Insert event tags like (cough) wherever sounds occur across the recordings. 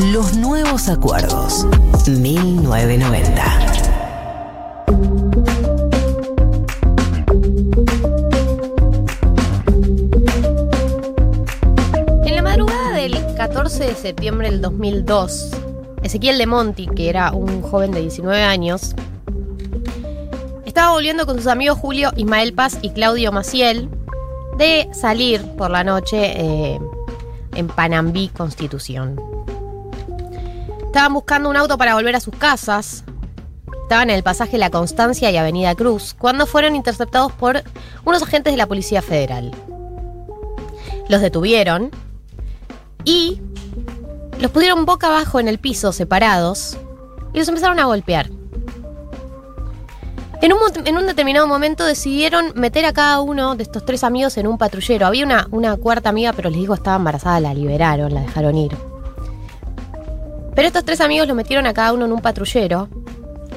Los nuevos acuerdos. 1990. En la madrugada del 14 de septiembre del 2002, Ezequiel de Monti, que era un joven de 19 años, estaba volviendo con sus amigos Julio Ismael Paz y Claudio Maciel de salir por la noche eh, en Panambí, Constitución. Estaban buscando un auto para volver a sus casas. Estaban en el pasaje La Constancia y Avenida Cruz, cuando fueron interceptados por unos agentes de la Policía Federal. Los detuvieron y los pusieron boca abajo en el piso, separados, y los empezaron a golpear. En un, determinado momento decidieron meter a cada uno de estos tres amigos en un patrullero. Había una, una cuarta amiga, pero les digo estaba embarazada, la liberaron, la dejaron ir. Pero estos tres amigos lo metieron a cada uno en un patrullero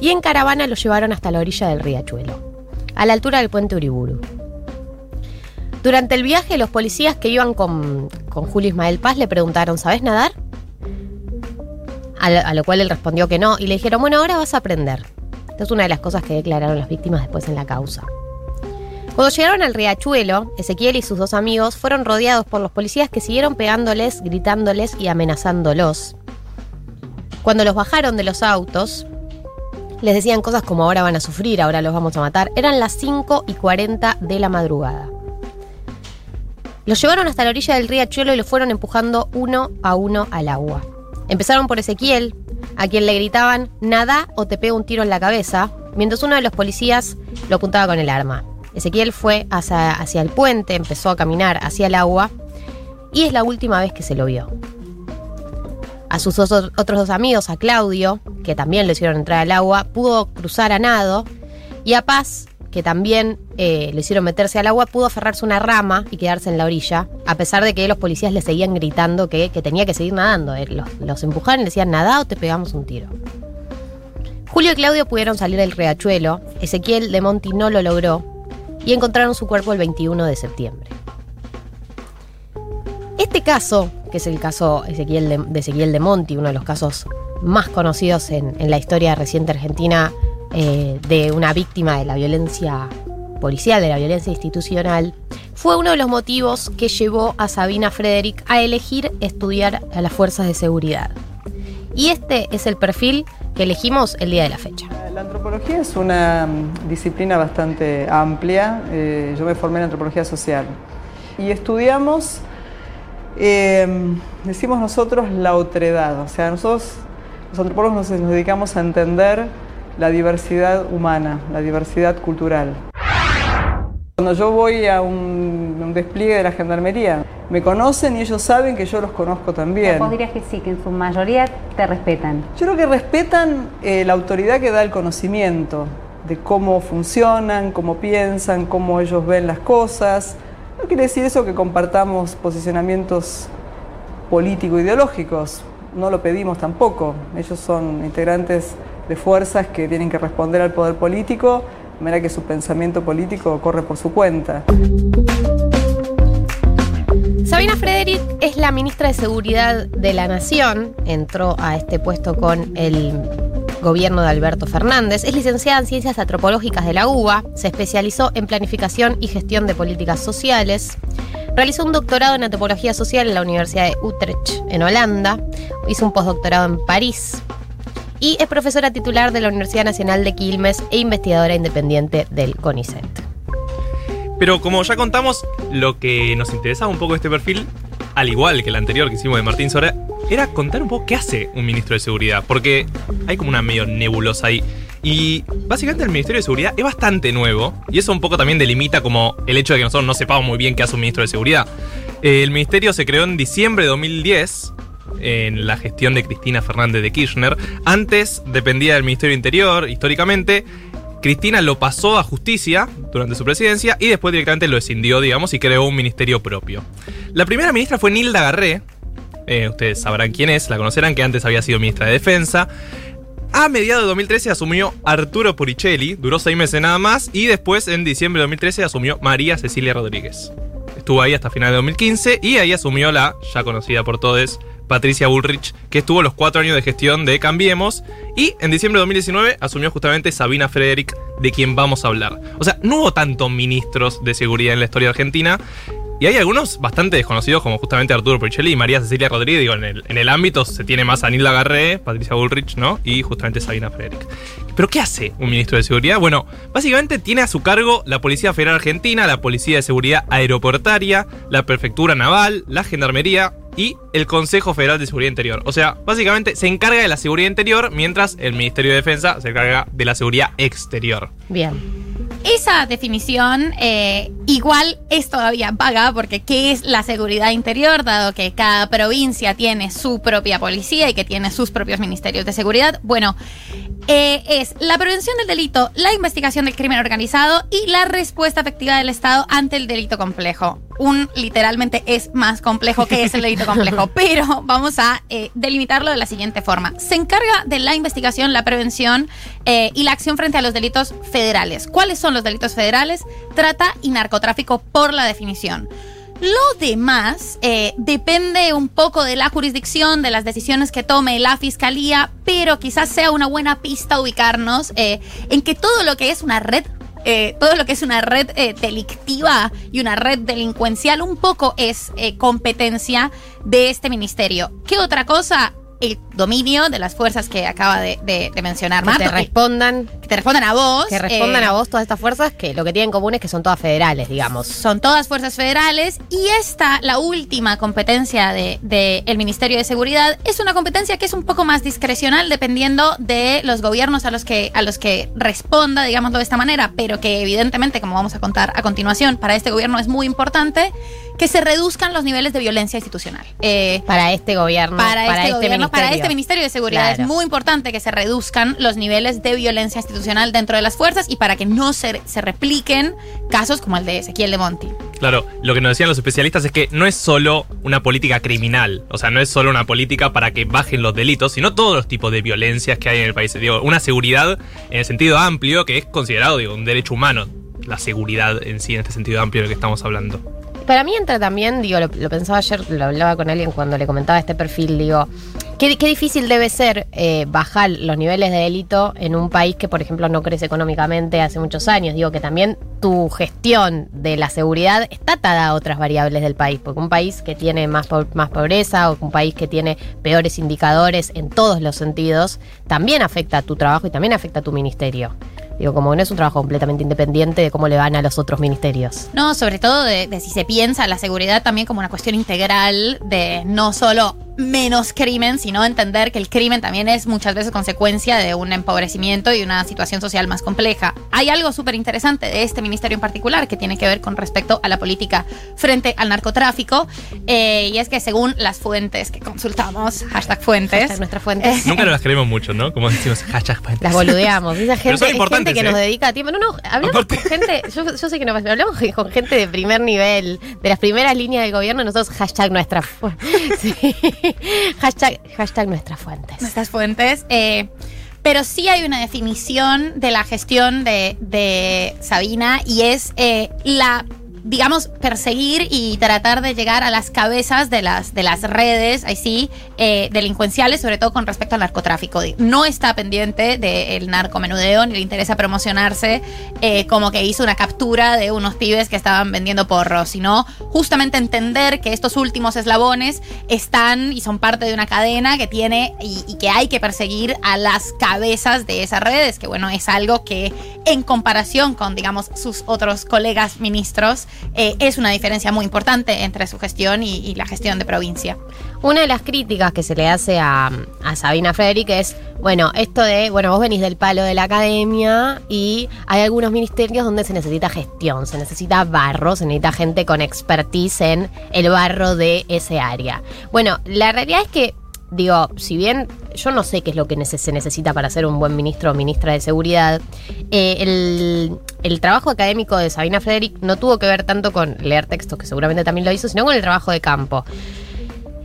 y en caravana lo llevaron hasta la orilla del riachuelo, a la altura del puente Uriburu. Durante el viaje, los policías que iban con, con Julio Ismael Paz le preguntaron, ¿sabes nadar? A lo, a lo cual él respondió que no y le dijeron, bueno, ahora vas a aprender. Esta es una de las cosas que declararon las víctimas después en la causa. Cuando llegaron al riachuelo, Ezequiel y sus dos amigos fueron rodeados por los policías que siguieron pegándoles, gritándoles y amenazándolos. Cuando los bajaron de los autos, les decían cosas como ahora van a sufrir, ahora los vamos a matar. Eran las 5 y 40 de la madrugada. Los llevaron hasta la orilla del riachuelo y los fueron empujando uno a uno al agua. Empezaron por Ezequiel, a quien le gritaban nada o te pego un tiro en la cabeza, mientras uno de los policías lo apuntaba con el arma. Ezequiel fue hacia, hacia el puente, empezó a caminar hacia el agua y es la última vez que se lo vio. A sus otros dos amigos, a Claudio, que también lo hicieron entrar al agua, pudo cruzar a nado y a Paz, que también eh, le hicieron meterse al agua, pudo aferrarse una rama y quedarse en la orilla, a pesar de que los policías le seguían gritando que, que tenía que seguir nadando. Eh, Los, los empujaron y le decían, nada o te pegamos un tiro. Julio y Claudio pudieron salir del riachuelo, Ezequiel de Monti no lo logró y encontraron su cuerpo el 21 de septiembre. Caso, que es el caso de, de Ezequiel de Monti, uno de los casos más conocidos en, en la historia reciente argentina eh, de una víctima de la violencia policial, de la violencia institucional, fue uno de los motivos que llevó a Sabina Frederick a elegir estudiar a las fuerzas de seguridad. Y este es el perfil que elegimos el día de la fecha. La antropología es una mm, disciplina bastante amplia. Eh, yo me formé en antropología social. Y estudiamos, eh, decimos nosotros, la otredad. O sea, nosotros, los antropólogos, nos, nos dedicamos a entender la diversidad humana, la diversidad cultural. Cuando yo voy a un, un despliegue de la gendarmería, me conocen y ellos saben que yo los conozco también. Vos dirías que sí, que en su mayoría te respetan. Yo creo que respetan eh, la autoridad que da el conocimiento de cómo funcionan, cómo piensan, cómo ellos ven las cosas. No quiere decir eso que compartamos posicionamientos político-ideológicos, no lo pedimos tampoco. Ellos son integrantes de fuerzas que tienen que responder al poder político, de manera que su pensamiento político corre por su cuenta. Sabina Frederick es la ministra de Seguridad de la Nación. Entró a este puesto con el gobierno de Alberto Fernández. Es licenciada en Ciencias Antropológicas de la UBA. Se especializó en planificación y gestión de políticas sociales. Realizó un doctorado en antropología social en la Universidad de Utrecht, en Holanda. Hizo un postdoctorado en París. Y es profesora titular de la Universidad Nacional de Quilmes e investigadora independiente del CONICET. Pero como ya contamos, lo que nos interesaba un poco este perfil, al igual que el anterior que hicimos de Martín Sora, era contar un poco qué hace un ministro de seguridad. Porque hay como una medio nebulosa ahí. Y básicamente el Ministerio de Seguridad es bastante nuevo. Y eso un poco también delimita como el hecho de que nosotros no sepamos muy bien qué hace un ministro de seguridad. Eh, El ministerio se creó en diciembre de 2010 en la gestión de Cristina Fernández de Kirchner. Antes dependía del Ministerio Interior, históricamente. Cristina lo pasó a justicia durante su presidencia y después directamente lo escindió, digamos, y creó un ministerio propio. La primera ministra fue Nilda Garré. Eh, ustedes sabrán quién es, la conocerán, que antes había sido ministra de Defensa. A mediados de 2013 asumió Arturo Poricelli, duró seis meses nada más, y después en diciembre de 2013 asumió María Cecilia Rodríguez. Estuvo ahí hasta final de 2015 y ahí asumió la ya conocida por todos Patricia Bullrich, que estuvo los cuatro años de gestión de Cambiemos. Y en diciembre de 2019 asumió justamente Sabina Frederick, de quien vamos a hablar. O sea, no hubo tantos ministros de seguridad en la historia argentina. Y hay algunos bastante desconocidos, como justamente Arturo Pichelli y María Cecilia Rodríguez. Digo, en el, en el ámbito se tiene más a Nilda Garré, Patricia Bullrich, ¿no? Y justamente Sabina Frederick. ¿Pero qué hace un ministro de seguridad? Bueno, básicamente tiene a su cargo la Policía Federal Argentina, la Policía de Seguridad Aeroportaria, la Prefectura Naval, la Gendarmería y el Consejo Federal de Seguridad Interior. O sea, básicamente se encarga de la seguridad interior mientras el Ministerio de Defensa se encarga de la seguridad exterior. Bien. Esa definición eh, igual es todavía vaga porque ¿qué es la seguridad interior? Dado que cada provincia tiene su propia policía y que tiene sus propios ministerios de seguridad. Bueno, eh, es la prevención del delito, la investigación del crimen organizado y la respuesta efectiva del Estado ante el delito complejo. Un literalmente es más complejo que es el delito complejo, (laughs) pero vamos a eh, delimitarlo de la siguiente forma. Se encarga de la investigación, la prevención eh, y la acción frente a los delitos federales. ¿Cuáles son los delitos federales? Trata y narcotráfico por la definición. Lo demás eh, depende un poco de la jurisdicción, de las decisiones que tome la fiscalía, pero quizás sea una buena pista ubicarnos eh, en que todo lo que es una red, eh, todo lo que es una red eh, delictiva y una red delincuencial un poco es eh, competencia de este ministerio. ¿Qué otra cosa? El dominio de las fuerzas que acaba de, de- de mencionar Que Marto. te respondan, que te respondan a vos. que respondan eh, a vos todas estas fuerzas que lo que tienen en común es que son todas federales, digamos. Son todas fuerzas federales y esta, la última competencia del de, el Ministerio de Seguridad, es una competencia que es un poco más discrecional dependiendo de los gobiernos a los que, a los que responda, digámoslo de esta manera, pero que evidentemente, como vamos a contar a continuación, para este gobierno es muy importante que se reduzcan los niveles de violencia institucional. Eh, Para este gobierno, para, este, gobierno, para ministerio. este Ministerio de Seguridad Claro. es muy importante que se reduzcan los niveles de violencia institucional dentro de las fuerzas y para que no se, se repliquen casos como el de Ezequiel de Monti. Claro, lo que nos decían los especialistas es que no es solo una política criminal, o sea, no es solo una política para que bajen los delitos, sino todos los tipos de violencias que hay en el país. Digo, una seguridad en el sentido amplio que es considerado digo, un derecho humano, la seguridad en sí, en este sentido amplio del que estamos hablando. Para mí entra también, digo, lo, pensaba ayer, lo hablaba con alguien cuando le comentaba este perfil, digo, qué, difícil debe ser eh, bajar los niveles de delito en un país que, por ejemplo, no crece económicamente hace muchos años. Digo que también tu gestión de la seguridad está atada a otras variables del país, porque un país que tiene más, más pobreza o un país que tiene peores indicadores en todos los sentidos, también afecta a tu trabajo y también afecta a tu ministerio. Digo, como no es un trabajo completamente independiente de cómo le van a los otros ministerios. No, sobre todo de si se piensa la seguridad también como una cuestión integral de no solo menos crimen, sino entender que el crimen también es muchas veces consecuencia de un empobrecimiento y una situación social más compleja. Hay algo súper interesante de este ministerio en particular que tiene que ver con respecto a la política frente al narcotráfico, eh, y es que según las fuentes que consultamos, hashtag fuentes, Hashtag nuestras fuentes. Nunca nos las creemos mucho, ¿no? Como decimos, hashtag fuentes. Las boludeamos. Esa Pero gente, son es gente que ¿eh? nos dedica tiempo. No, no, hablamos Aparte- con gente. Yo, yo sé que no pasa, hablamos con gente de primer nivel, de las primeras líneas del gobierno. Nosotros, hashtag nuestra fu- (laughs) sí. (laughs) hashtag, hashtag nuestras fuentes. nuestras fuentes. eh, pero sí hay una definición de la gestión de, de Sabina y es eh, la digamos, perseguir y tratar de llegar a las cabezas de las, de las redes, ahí sí, eh, delincuenciales, sobre todo con respecto al narcotráfico. No está pendiente del narcomenudeo, ni le interesa promocionarse eh, como que hizo una captura de unos pibes que estaban vendiendo porros, sino justamente entender que estos últimos eslabones están y son parte de una cadena que tiene y, y que hay que perseguir a las cabezas de esas redes, que bueno, es algo que en comparación con, digamos, sus otros colegas ministros, eh, es una diferencia muy importante entre su gestión y, la gestión de provincia. Una de las críticas que se le hace a, a Sabina Frederick es, bueno, esto de, bueno, vos venís del palo de la academia y hay algunos ministerios donde se necesita gestión, se necesita barro, se necesita gente con expertise en el barro de ese área. Bueno, la realidad es que, digo, si bien yo no sé qué es lo que se necesita para ser un buen ministro o ministra de seguridad, eh, el, el trabajo académico de Sabina Frederick no tuvo que ver tanto con leer textos, que seguramente también lo hizo, sino con el trabajo de campo.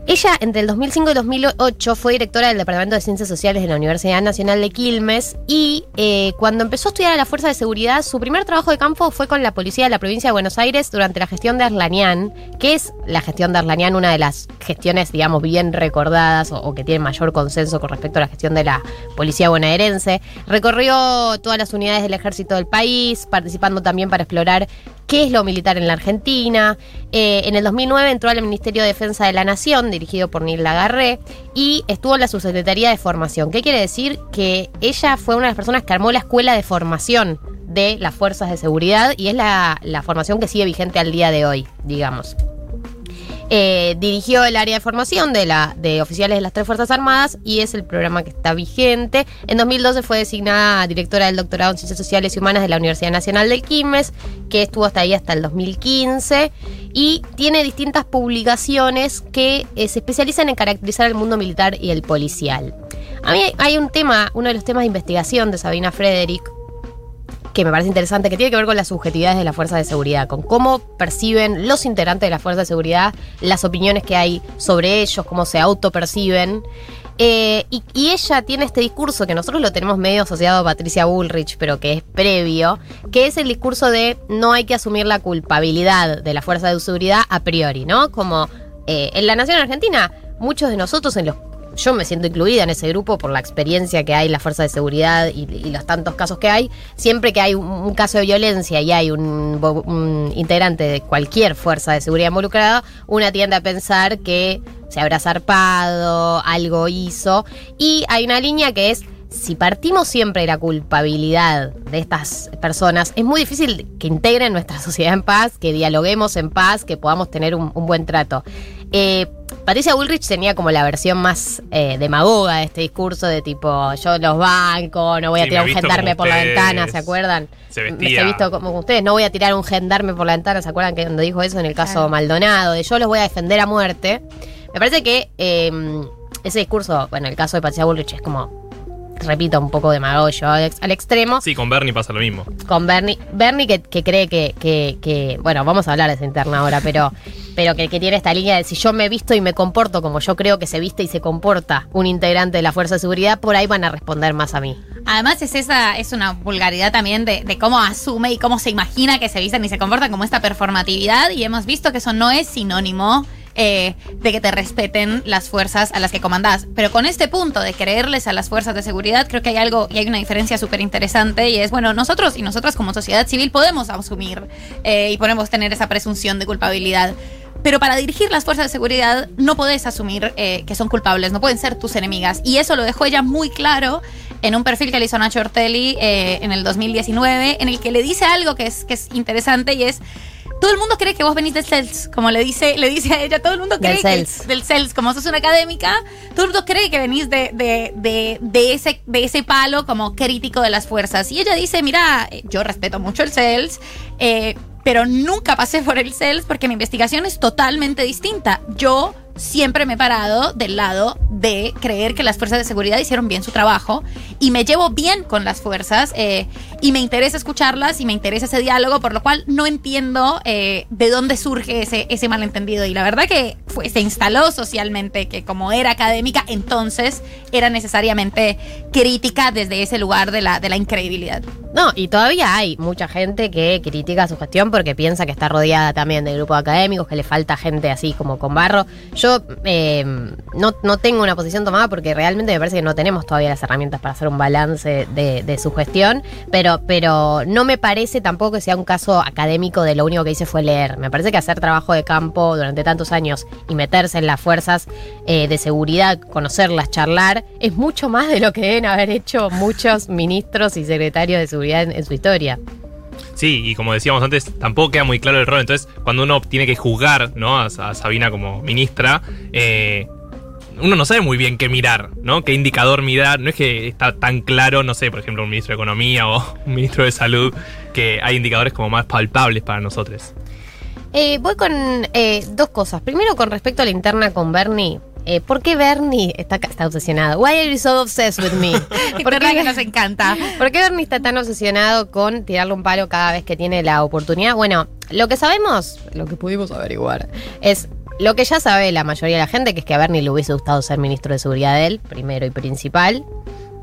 Ella, entre el 2005 y 2008, fue directora del Departamento de Ciencias Sociales de la Universidad Nacional de Quilmes y eh, cuando empezó a estudiar a la Fuerza de Seguridad, su primer trabajo de campo fue con la policía de la provincia de Buenos Aires durante la gestión de Arlanian, que es la gestión de Arlanian, una de las gestiones, digamos, bien recordadas o, o que tiene mayor consenso con respecto a la gestión de la policía bonaerense. Recorrió todas las unidades del ejército del país, participando también para explorar qué es lo militar en la Argentina. Eh, en el 2009 entró al Ministerio de Defensa de la Nación, dirigido por Neil Lagarré, y estuvo en la Subsecretaría de Formación. ¿Qué quiere decir? Que ella fue una de las personas que armó la escuela de formación de las fuerzas de seguridad y es la formación que sigue vigente al día de hoy, digamos. Eh, dirigió el área de formación de, la, de oficiales de las tres Fuerzas Armadas y es el programa que está vigente. En 2012 fue designada directora del doctorado en Ciencias Sociales y Humanas de la Universidad Nacional del Quilmes, que estuvo hasta ahí hasta el 2015 y tiene distintas publicaciones que eh, se especializan en caracterizar el mundo militar y el policial. A mí hay un tema, uno de los temas de investigación de Sabina Frederick, que me parece interesante, que tiene que ver con las subjetividades de las fuerzas de seguridad, con cómo perciben los integrantes de las fuerzas de seguridad, las opiniones que hay sobre ellos, cómo se autoperciben. Eh, y, ella tiene este discurso que nosotros lo tenemos medio asociado a Patricia Bullrich, pero que es previo, que es el discurso de no hay que asumir la culpabilidad de la fuerza de seguridad a priori, ¿no? Como eh, en la nación argentina, muchos de nosotros en los yo me siento incluida en ese grupo por la experiencia que hay la fuerza de seguridad y, los tantos casos que hay. Siempre que hay un, caso de violencia y hay un, integrante de cualquier fuerza de seguridad involucrada, una tiende a pensar que se habrá zarpado, algo hizo. Y hay una línea que es, si partimos siempre de la culpabilidad de estas personas, es muy difícil que integren nuestra (laughs) sociedad en paz, que dialoguemos en paz, que podamos tener un, un buen trato. Eh, Patricia Bullrich tenía como la versión más eh, demagoga de este discurso de tipo, yo los banco, no voy a Sí, tirar me un gendarme por la ventana, ¿se acuerdan? Se Me vestía. he visto como ustedes, no voy a tirar un gendarme por la ventana, ¿se acuerdan que cuando dijo eso en el caso Claro. Maldonado, de yo los voy a defender a muerte? Me parece que eh, ese discurso, bueno, el caso de Patricia Bullrich es como, repito, un poco demagogo al, ex- al extremo Sí, con Bernie pasa lo mismo. con Bernie. Bernie que, que cree que, que- que- Bueno, vamos a hablar de esa interna ahora, pero, (laughs) pero que, que tiene esta línea de si yo me visto y me comporto como yo creo que se viste y se comporta un integrante de la Fuerza de Seguridad, por ahí van a responder más a mí. Además es esa, es una vulgaridad también de, de cómo asume y cómo se imagina que se visten y se comportan como esta performatividad y hemos visto que eso no es sinónimo eh, de que te respeten las fuerzas a las que comandás. Pero con este punto de creerles a las fuerzas de seguridad, creo que hay algo y hay una diferencia súper interesante y es, bueno, nosotros y nosotras como sociedad civil podemos asumir eh, y podemos tener esa presunción de culpabilidad. Pero para dirigir las fuerzas de seguridad no podés asumir eh, que son culpables, no pueden ser tus enemigas. Y eso lo dejó ella muy claro en un perfil que le hizo Nacho Ortelli en el 2019, en el que le dice algo que es, que es interesante y es... Todo el mundo cree que vos venís del CELS, como le dice, le dice a ella, todo el mundo Del cree que CELS. del CELS, como sos una académica, todo el mundo cree que venís de, de, de, de ese, de ese palo como crítico de las fuerzas. Y ella dice, mira, eh, yo respeto mucho el CELS, eh, pero nunca pasé por el CELS porque mi investigación es totalmente distinta. Yo siempre me he parado del lado de creer que las fuerzas de seguridad hicieron bien su trabajo y me llevo bien con las fuerzas eh, y me interesa escucharlas y me interesa ese diálogo, por lo cual no entiendo eh, de dónde surge ese, ese malentendido. Y la verdad que fue, se instaló socialmente que como era académica, entonces era necesariamente crítica desde ese lugar de la, de la incredibilidad. No, y todavía hay mucha gente que critica su gestión porque piensa que está rodeada también de grupos académicos, que le falta gente así como con barro. Yo eh, no, no tengo una posición tomada porque realmente me parece que no tenemos todavía las herramientas para hacer un balance de, de su gestión, pero, pero no me parece tampoco que sea un caso académico de lo único que hice fue leer. Me parece que hacer trabajo de campo durante tantos años y meterse en las fuerzas eh, de seguridad, conocerlas, charlar, es mucho más de lo que deben haber hecho muchos (laughs) ministros y secretarios de seguridad en, en su historia. Sí, y como decíamos antes, tampoco queda muy claro el rol. Entonces, cuando uno tiene que juzgar ¿no? a, a Sabina como ministra, eh, uno no sabe muy bien qué mirar, ¿no? Qué indicador mirar. No es que está tan claro, no sé, por ejemplo, un ministro de Economía o (laughs) un ministro de Salud, que hay indicadores como más palpables para nosotros. Eh, voy con eh, dos cosas. Primero, con respecto a la interna con Bernie. Eh, ¿Por qué Bernie está, está obsesionado? Why are you so obsessed with me? (laughs) ¿Por Verdad que qué, nos encanta. ¿Por qué Bernie está tan obsesionado con tirarle un palo cada vez que tiene la oportunidad? Bueno, lo que sabemos, lo que pudimos averiguar, es lo que ya sabe la mayoría de la gente, que es que a Bernie le hubiese gustado ser ministro de seguridad de él, primero y principal.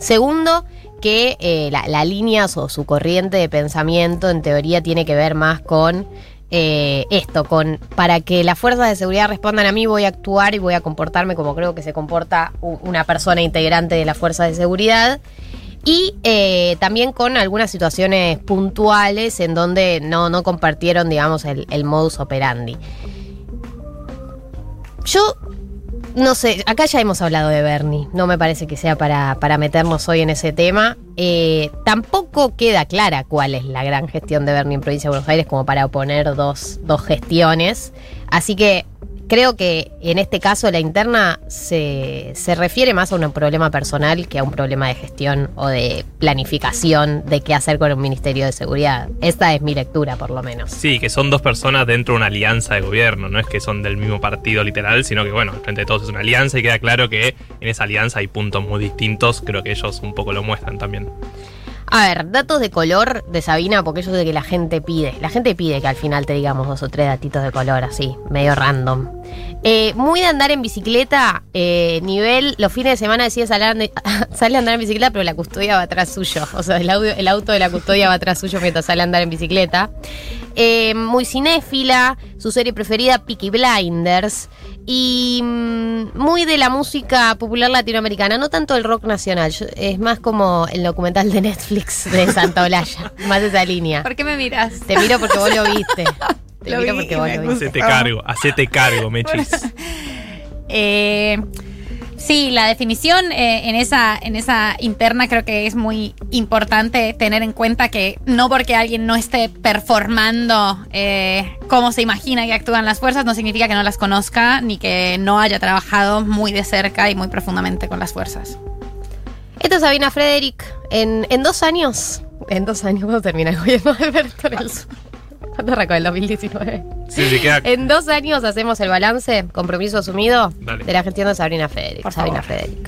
Segundo, que eh, la, la línea o su corriente de pensamiento en teoría tiene que ver más con eh, esto, con para que las fuerzas de seguridad respondan a mí voy a actuar y voy a comportarme como creo que se comporta una persona integrante de las fuerzas de seguridad. Y eh, también con algunas situaciones puntuales en donde no, no compartieron, digamos, el, el modus operandi. Yo no sé, acá ya hemos hablado de Bernie, no me parece que sea para, para meternos hoy en ese tema. Eh, tampoco queda clara cuál es la gran gestión de Bernie en Provincia de Buenos Aires como para oponer dos, dos gestiones. Así que creo que en este caso la interna se, se refiere más a un problema personal que a un problema de gestión o de planificación de qué hacer con un Ministerio de Seguridad. Esta es mi lectura, por lo menos. Sí, que son dos personas dentro de una alianza de gobierno, no es que son del mismo partido literal, sino que bueno, frente de todos es una alianza y queda claro que en esa alianza hay puntos muy distintos, creo que ellos un poco lo muestran también. A ver, datos de color de Sabina, porque yo sé que la gente pide. La gente pide que al final te digamos dos o tres datitos de color, así, medio random. Eh, muy de andar en bicicleta, eh, nivel, los fines de semana a andar, (laughs) sale a andar en bicicleta, pero la custodia va atrás suyo. O sea, el, audio- el auto de la custodia va atrás suyo mientras sale a andar en bicicleta. Eh, muy cinéfila, su serie preferida, Peaky Blinders. Y mm, muy de la música popular latinoamericana, no tanto el rock nacional, es más como el documental de Netflix de Santa Olalla, (laughs) más esa línea. ¿Por qué me miras? Te miro porque vos lo viste. (laughs) Te Lo miro vi porque y vos me lo viste. Hacete cargo, hacete cargo, (laughs) Mechis. Eh, sí, la definición eh, en, esa, en esa interna creo que es muy importante tener en cuenta que no porque alguien no esté performando eh, cómo se imagina que actúan las fuerzas, no significa que no las conozca ni que no haya trabajado muy de cerca y muy profundamente con las fuerzas. Esto es Sabina Frederick. En, en dos años, en dos años, ¿cuándo termina el gobierno de Alberto Nelson? ¿Cuándo arrancó el 2019? Sí, sí, queda. En dos años hacemos el balance, compromiso asumido, Dale. de la gestión de Sabrina Frederick. Por Sabrina favor. Frederick.